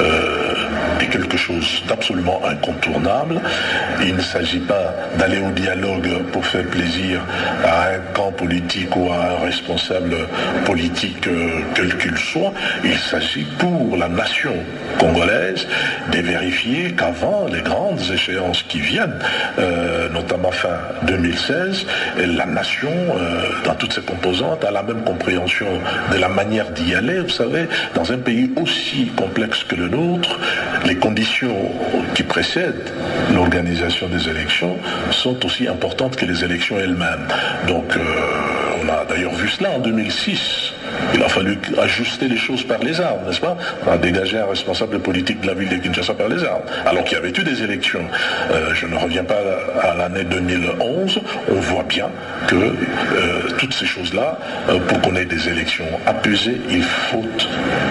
euh, est quelque chose d'absolument incontournable. Il ne s'agit pas d'aller au dialogue pour faire plaisir à un camp politique ou à un responsable politique euh, quel qu'il soit. Il s'agit pour la nation congolaise de vérifier qu'avant les grandes échéances qui viennent, euh, notamment fin 2016, la nation, dans toutes ses composantes, a la même compréhension de la manière d'y aller. Vous savez, dans un pays aussi complexe que le nôtre, les conditions qui précèdent l'organisation des élections sont aussi importantes que les élections elles-mêmes. Donc, euh, on a d'ailleurs vu cela en 2006 il a fallu ajuster les choses par les armes, n'est-ce pas On a un responsable politique de la ville de Kinshasa par les armes, alors qu'il y avait eu des élections. Euh, je ne reviens pas à l'année 2011, on voit bien que euh, toutes ces choses-là, euh, pour qu'on ait des élections apaisées, il faut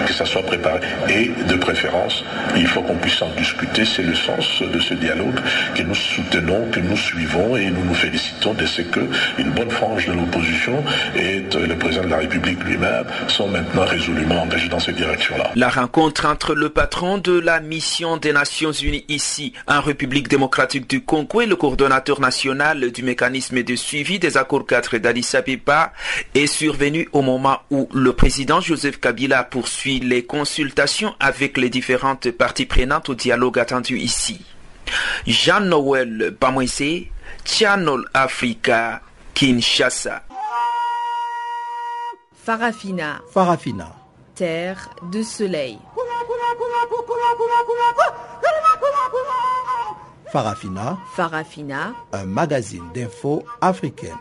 que ça soit préparé. Et de préférence, il faut qu'on puisse en discuter. C'est le sens de ce dialogue que nous soutenons, que nous suivons et nous nous félicitons de ce qu'une bonne frange de l'opposition et le président de la République lui-même sont maintenant résolument engagés dans cette direction-là. La rencontre entre le patron de la mission des Nations Unies ici, en République démocratique du Congo, et le coordonnateur national du mécanisme de suivi des accords 4 d'Addis Abeba est survenue au moment où le président Joseph Kabila poursuit les consultations avec les différentes parties prenantes au dialogue attendu ici. Jean-Noël Bamoisé, Channel Africa, Kinshasa. Farafina. Farafina. Terre de soleil. Farafina. Farafina. Un magazine d'infos africaine.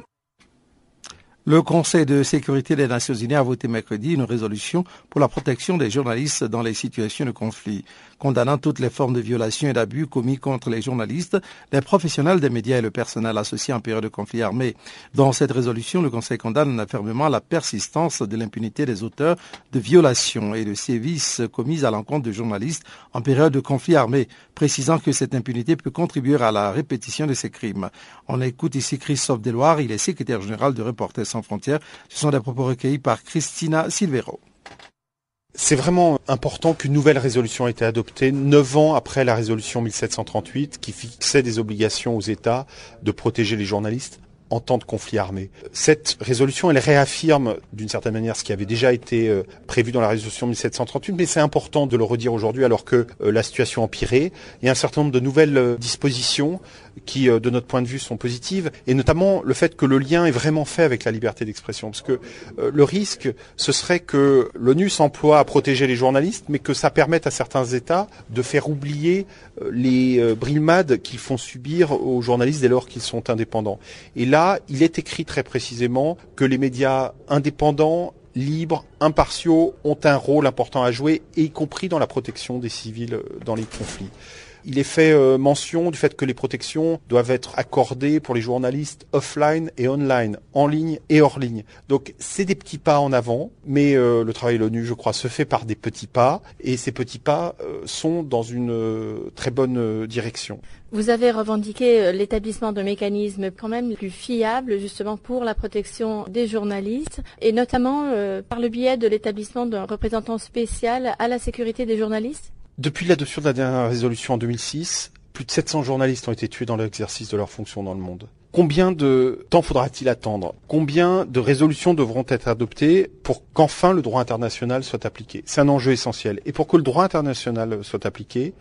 Le Conseil de sécurité des Nations Unies a voté mercredi une résolution pour la protection des journalistes dans les situations de conflit condamnant toutes les formes de violations et d'abus commis contre les journalistes, les professionnels des médias et le personnel associé en période de conflit armé. Dans cette résolution, le Conseil condamne fermement la persistance de l'impunité des auteurs de violations et de sévices commis à l'encontre de journalistes en période de conflit armé, précisant que cette impunité peut contribuer à la répétition de ces crimes. On écoute ici Christophe Deloire, il est secrétaire général de Reporters sans frontières. Ce sont des propos recueillis par Christina Silvero. C'est vraiment important qu'une nouvelle résolution ait été adoptée neuf ans après la résolution 1738 qui fixait des obligations aux États de protéger les journalistes en temps de conflit armé. Cette résolution, elle réaffirme d'une certaine manière ce qui avait déjà été euh, prévu dans la résolution 1738, mais c'est important de le redire aujourd'hui alors que euh, la situation a empiré. Il y a un certain nombre de nouvelles euh, dispositions qui, de notre point de vue, sont positives, et notamment le fait que le lien est vraiment fait avec la liberté d'expression, parce que le risque, ce serait que l'ONU s'emploie à protéger les journalistes, mais que ça permette à certains États de faire oublier les brimades qu'ils font subir aux journalistes dès lors qu'ils sont indépendants. Et là, il est écrit très précisément que les médias indépendants libres, impartiaux, ont un rôle important à jouer, y compris dans la protection des civils dans les conflits. Il est fait euh, mention du fait que les protections doivent être accordées pour les journalistes offline et online, en ligne et hors ligne. Donc c'est des petits pas en avant, mais euh, le travail de l'ONU, je crois, se fait par des petits pas, et ces petits pas euh, sont dans une très bonne direction. Vous avez revendiqué l'établissement de mécanismes quand même plus fiables justement pour la protection des journalistes et notamment par le biais de l'établissement d'un représentant spécial à la sécurité des journalistes? Depuis l'adoption de la dernière résolution en 2006, plus de 700 journalistes ont été tués dans l'exercice de leurs fonctions dans le monde. Combien de temps faudra-t-il attendre? Combien de résolutions devront être adoptées pour qu'enfin le droit international soit appliqué? C'est un enjeu essentiel. Et pour que le droit international soit appliqué,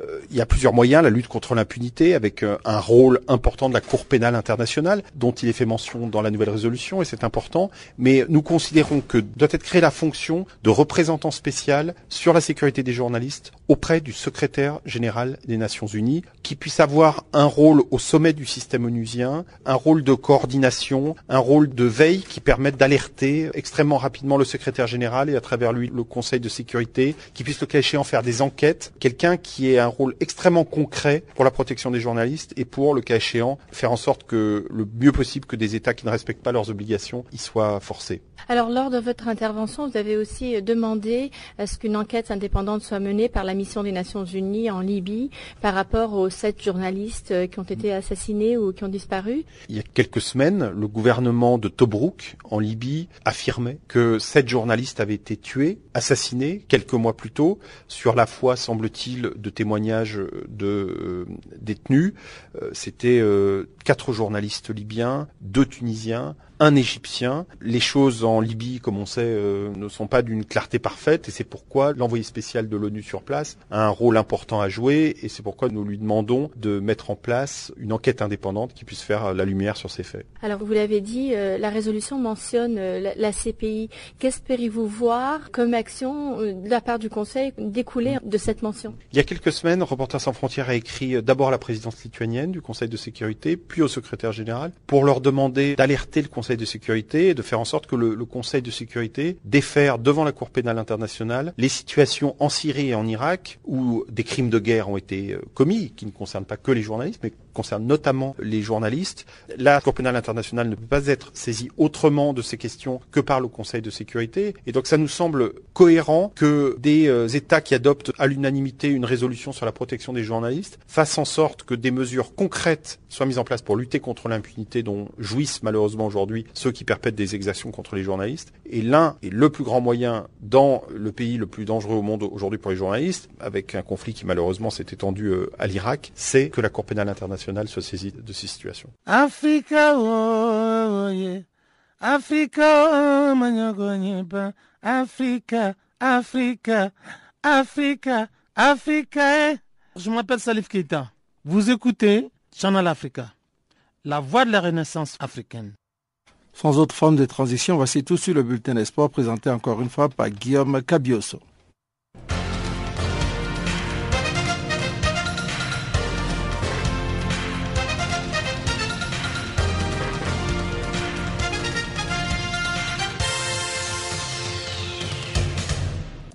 euh, il y a plusieurs moyens, la lutte contre l'impunité, avec euh, un rôle important de la Cour pénale internationale, dont il est fait mention dans la nouvelle résolution, et c'est important. Mais nous considérons que doit être créée la fonction de représentant spécial sur la sécurité des journalistes auprès du secrétaire général des Nations Unies, qui puisse avoir un rôle au sommet du système onusien, un rôle de coordination, un rôle de veille qui permette d'alerter extrêmement rapidement le secrétaire général et à travers lui le Conseil de sécurité, qui puisse le cas échéant faire des enquêtes, quelqu'un qui ait un rôle extrêmement concret pour la protection des journalistes et pour, le cas échéant, faire en sorte que le mieux possible que des États qui ne respectent pas leurs obligations y soient forcés. Alors, lors de votre intervention, vous avez aussi demandé à ce qu'une enquête indépendante soit menée par la mission des Nations Unies en Libye par rapport aux sept journalistes qui ont été assassinés ou qui ont disparu. Il y a quelques semaines, le gouvernement de Tobruk, en Libye, affirmait que sept journalistes avaient été tués, assassinés, quelques mois plus tôt, sur la foi, semble-t-il, de témoignages de euh, détenus. Euh, c'était euh, quatre journalistes libyens, deux tunisiens, un Égyptien. Les choses en Libye, comme on sait, euh, ne sont pas d'une clarté parfaite et c'est pourquoi l'envoyé spécial de l'ONU sur place a un rôle important à jouer et c'est pourquoi nous lui demandons de mettre en place une enquête indépendante qui puisse faire la lumière sur ces faits. Alors vous l'avez dit, euh, la résolution mentionne euh, la, la, CPI. Qu'espérez-vous voir comme action de la part du Conseil découler de cette mention? Il y a quelques semaines, Reporters sans frontières a écrit d'abord à la présidence lituanienne du Conseil de sécurité, puis au secrétaire général, pour leur demander d'alerter le Conseil de sécurité et de faire en sorte que le, Conseil de sécurité défère devant la Cour pénale internationale les situations en Syrie et en Irak où des crimes de guerre ont été euh, commis, qui ne concernent pas que les journalistes, mais concerne notamment les journalistes. La Cour pénale internationale ne peut pas être saisie autrement de ces questions que par le Conseil de sécurité. Et donc ça nous semble cohérent que des euh, États qui adoptent à l'unanimité une résolution sur la protection des journalistes fassent en sorte que des mesures concrètes soient mises en place pour lutter contre l'impunité dont jouissent malheureusement aujourd'hui ceux qui perpètrent des exactions contre les journalistes. Et l'un est le plus grand moyen dans le pays le plus dangereux au monde aujourd'hui pour les journalistes, avec un conflit qui malheureusement s'est étendu euh, à l'Irak, c'est que la Cour pénale internationale se saisit de ces situations. Africa, oh, yeah. Africa, oh, Africa, Africa, Africa, Africa. Je m'appelle Salif Keita. Vous écoutez Channel Africa, la voix de la renaissance africaine. Sans autre forme de transition, voici tout sur le bulletin des sports présenté encore une fois par Guillaume Cabioso.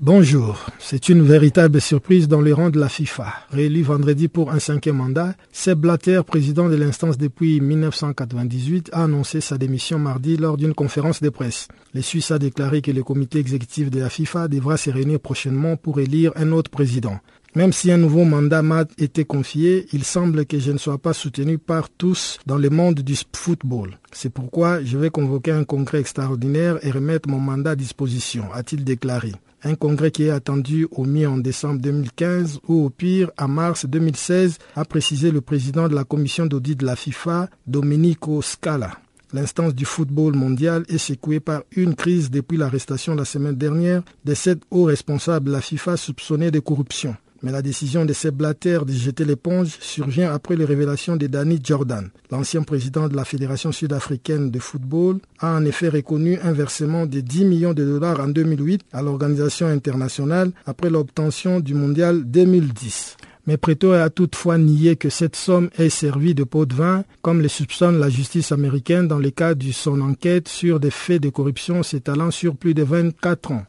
Bonjour. C'est une véritable surprise dans les rangs de la FIFA. Réélu vendredi pour un cinquième mandat, Seb Blatter, président de l'instance depuis 1998, a annoncé sa démission mardi lors d'une conférence de presse. Les Suisses a déclaré que le comité exécutif de la FIFA devra se réunir prochainement pour élire un autre président. Même si un nouveau mandat m'a été confié, il semble que je ne sois pas soutenu par tous dans le monde du football. C'est pourquoi je vais convoquer un congrès extraordinaire et remettre mon mandat à disposition, a-t-il déclaré. Un congrès qui est attendu au mi en décembre 2015 ou au pire à mars 2016, a précisé le président de la commission d'audit de la FIFA, Domenico Scala. L'instance du football mondial est secouée par une crise depuis l'arrestation la semaine dernière de sept hauts responsables de la FIFA soupçonnés de corruption. Mais la décision de ces de jeter l'éponge survient après les révélations de Danny Jordan. L'ancien président de la Fédération sud-africaine de football a en effet reconnu un versement de 10 millions de dollars en 2008 à l'organisation internationale après l'obtention du mondial 2010. Mais Preto a toutefois nié que cette somme ait servi de pot de vin, comme le soupçonne la justice américaine dans le cadre de son enquête sur des faits de corruption s'étalant sur plus de 24 ans.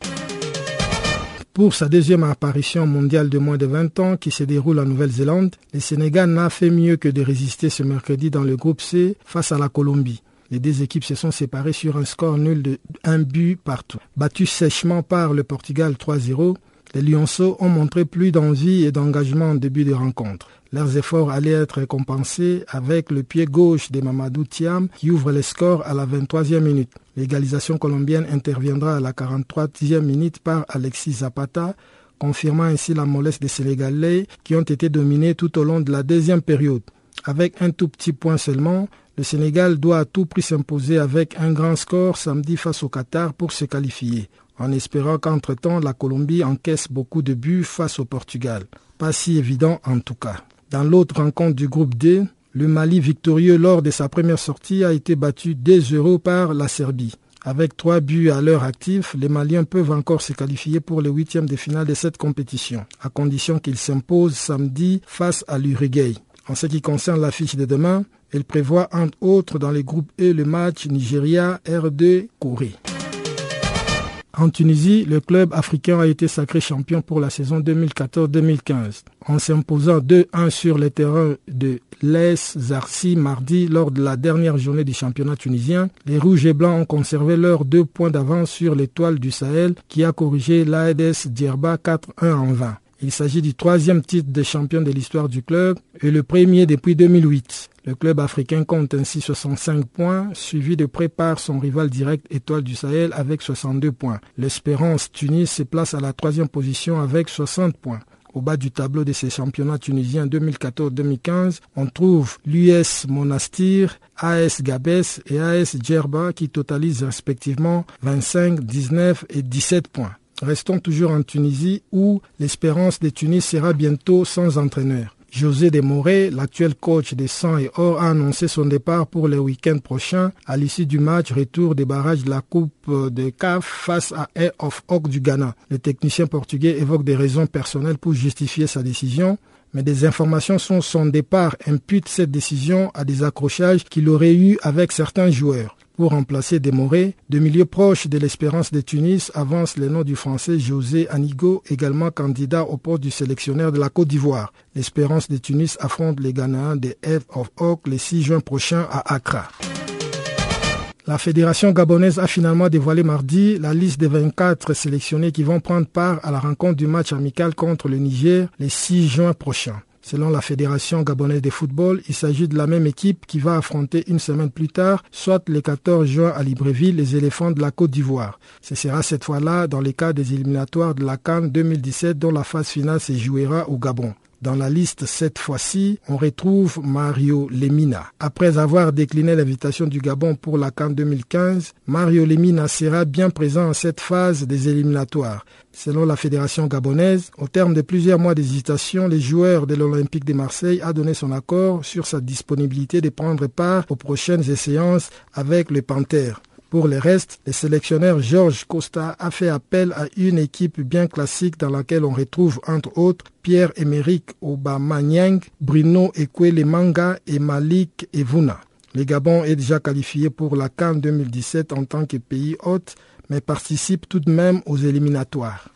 Pour sa deuxième apparition mondiale de moins de 20 ans qui se déroule en Nouvelle-Zélande, le Sénégal n'a fait mieux que de résister ce mercredi dans le groupe C face à la Colombie. Les deux équipes se sont séparées sur un score nul de 1 but partout. Battus sèchement par le Portugal 3-0, les Lyonceaux ont montré plus d'envie et d'engagement en début de rencontre. Leurs efforts allaient être récompensés avec le pied gauche de Mamadou Thiam qui ouvre les scores à la 23e minute. L'égalisation colombienne interviendra à la 43e minute par Alexis Zapata, confirmant ainsi la mollesse des Sénégalais qui ont été dominés tout au long de la deuxième période. Avec un tout petit point seulement, Le Sénégal doit à tout prix s'imposer avec un grand score samedi face au Qatar pour se qualifier, en espérant qu'entre-temps la Colombie encaisse beaucoup de buts face au Portugal. Pas si évident en tout cas. Dans l'autre rencontre du groupe D, le Mali victorieux lors de sa première sortie a été battu 2-0 par la Serbie. Avec trois buts à l'heure active, les Maliens peuvent encore se qualifier pour les huitièmes de finale de cette compétition, à condition qu'ils s'imposent samedi face à l'Uruguay. En ce qui concerne l'affiche de demain, elle prévoit entre autres dans les groupes E le match Nigeria-R2-Corée. En Tunisie, le club africain a été sacré champion pour la saison 2014-2015 en s'imposant 2-1 sur les terrains de Les Zarsi mardi lors de la dernière journée du championnat tunisien. Les Rouges et Blancs ont conservé leurs deux points d'avance sur l'étoile du Sahel qui a corrigé l'AEDS Djerba 4-1 en 20. Il s'agit du troisième titre de champion de l'histoire du club et le premier depuis 2008. Le club africain compte ainsi 65 points, suivi de près par son rival direct Étoile du Sahel avec 62 points. L'Espérance Tunis se place à la troisième position avec 60 points. Au bas du tableau de ces championnats tunisiens 2014-2015, on trouve l'US Monastir, AS Gabès et AS Djerba qui totalisent respectivement 25, 19 et 17 points. Restons toujours en Tunisie où l'espérance de Tunis sera bientôt sans entraîneur. José Demoré, l'actuel coach des 100 et Or, a annoncé son départ pour le week-end prochain à l'issue du match retour des barrages de la Coupe de CAF face à Air of Oak du Ghana. Le technicien portugais évoque des raisons personnelles pour justifier sa décision mais des informations sur son départ imputent cette décision à des accrochages qu'il aurait eu avec certains joueurs. Pour remplacer Demoré, de milieux proches de l'espérance de Tunis avance le nom du français José Anigo, également candidat au poste du sélectionneur de la Côte d'Ivoire. L'espérance de Tunis affronte les Ghanéens des F of Oak le 6 juin prochain à Accra. La fédération gabonaise a finalement dévoilé mardi la liste des 24 sélectionnés qui vont prendre part à la rencontre du match amical contre le Niger le 6 juin prochain. Selon la Fédération gabonaise de football, il s'agit de la même équipe qui va affronter une semaine plus tard, soit le 14 juin à Libreville, les éléphants de la Côte d'Ivoire. Ce sera cette fois-là dans les cas des éliminatoires de la Cannes 2017 dont la phase finale se jouera au Gabon. Dans la liste cette fois-ci, on retrouve Mario Lemina. Après avoir décliné l'invitation du Gabon pour la CAN 2015, Mario Lemina sera bien présent en cette phase des éliminatoires. Selon la fédération gabonaise, au terme de plusieurs mois d'hésitation, les joueurs de l'Olympique de Marseille a donné son accord sur sa disponibilité de prendre part aux prochaines séances avec les Panthères. Pour le reste, le sélectionneur Georges Costa a fait appel à une équipe bien classique dans laquelle on retrouve entre autres Pierre-Emerick Aubameyang, Bruno Ekwele Manga et Malik Evuna. Le Gabon est déjà qualifié pour la Cannes 2017 en tant que pays hôte, mais participe tout de même aux éliminatoires.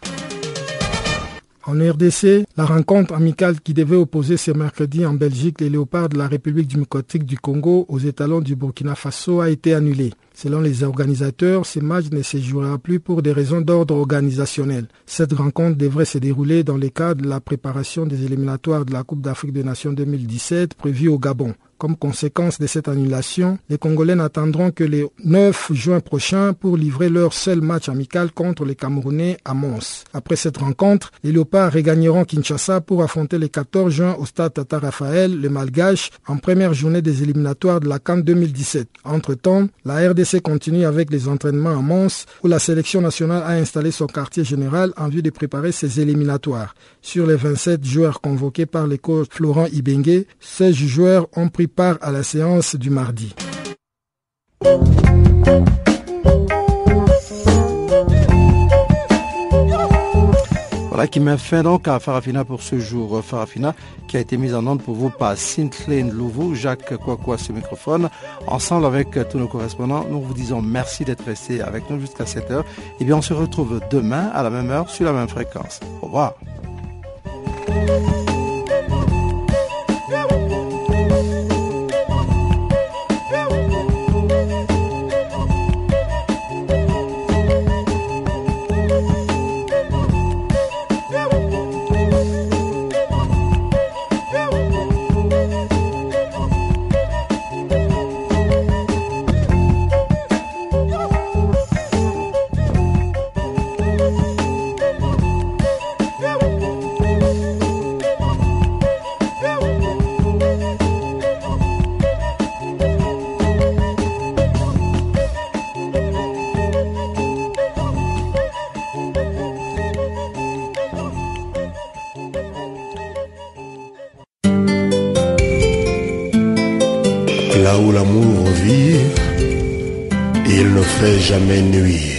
En RDC, la rencontre amicale qui devait opposer ce mercredi en Belgique les léopards de la République démocratique du Congo aux étalons du Burkina Faso a été annulée. Selon les organisateurs, ce match ne se jouera plus pour des raisons d'ordre organisationnel. Cette rencontre devrait se dérouler dans le cadre de la préparation des éliminatoires de la Coupe d'Afrique des Nations 2017 prévue au Gabon. Comme conséquence de cette annulation, les Congolais n'attendront que le 9 juin prochain pour livrer leur seul match amical contre les Camerounais à Mons. Après cette rencontre, les Léopards regagneront Kinshasa pour affronter le 14 juin au stade Tata Raphaël, le Malgache, en première journée des éliminatoires de la Cannes 2017. Entre-temps, la RDC continue avec les entraînements à Mons, où la sélection nationale a installé son quartier général en vue de préparer ses éliminatoires. Sur les 27 joueurs convoqués par les coach Florent Ibengue, 16 joueurs ont pris part à la séance du mardi. Voilà qui met fin donc à Farafina pour ce jour. Farafina qui a été mise en onde pour vous par Cynthia Louveau, Jacques Kwakwa ce microphone. Ensemble avec tous nos correspondants, nous vous disons merci d'être restés avec nous jusqu'à 7 heures. Et bien on se retrouve demain à la même heure sur la même fréquence. Au revoir. Jamais nuire.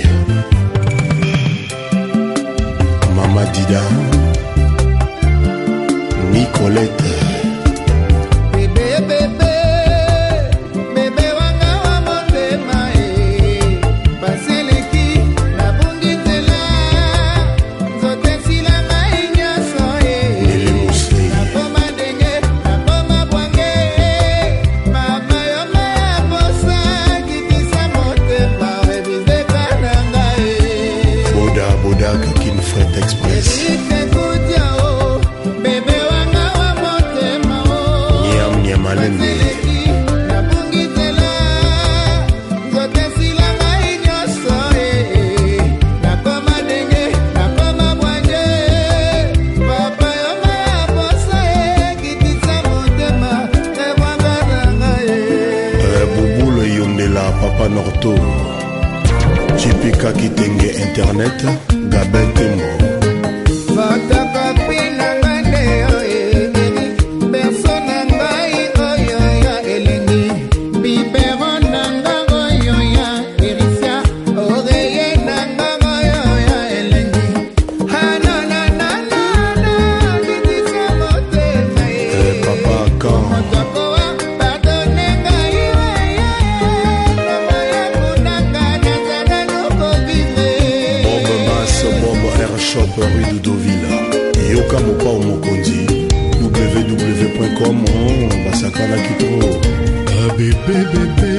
mopao mokonzi www com basakalaki to abebebebe ah,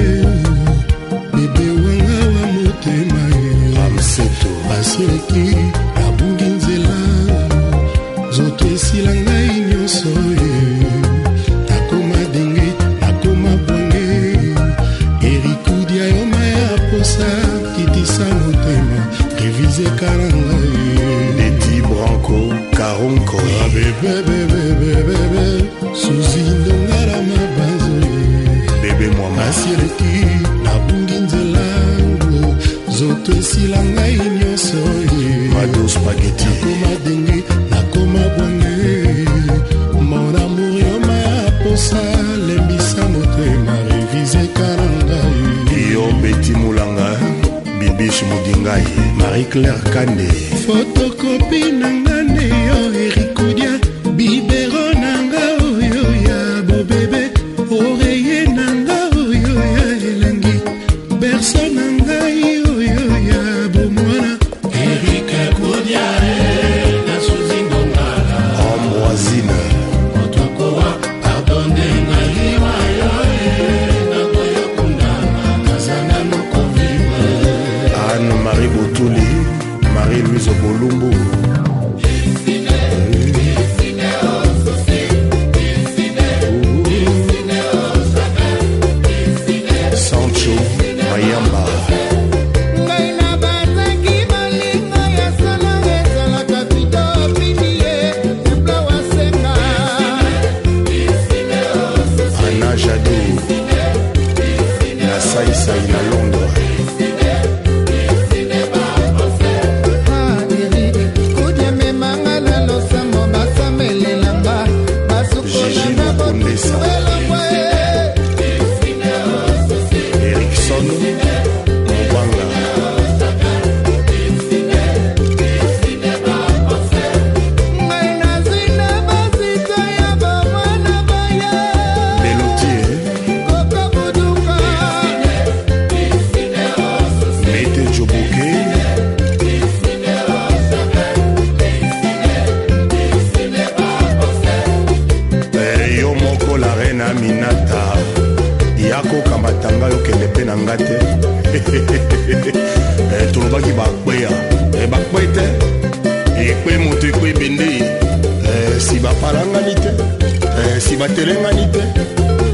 marie claire kande fotokopi nanga Londres. balobaki bakweya. Eh, bakwe te. Eh, ekwe moto ekwe ebende eh, si bapalangani te. Si batelengani te.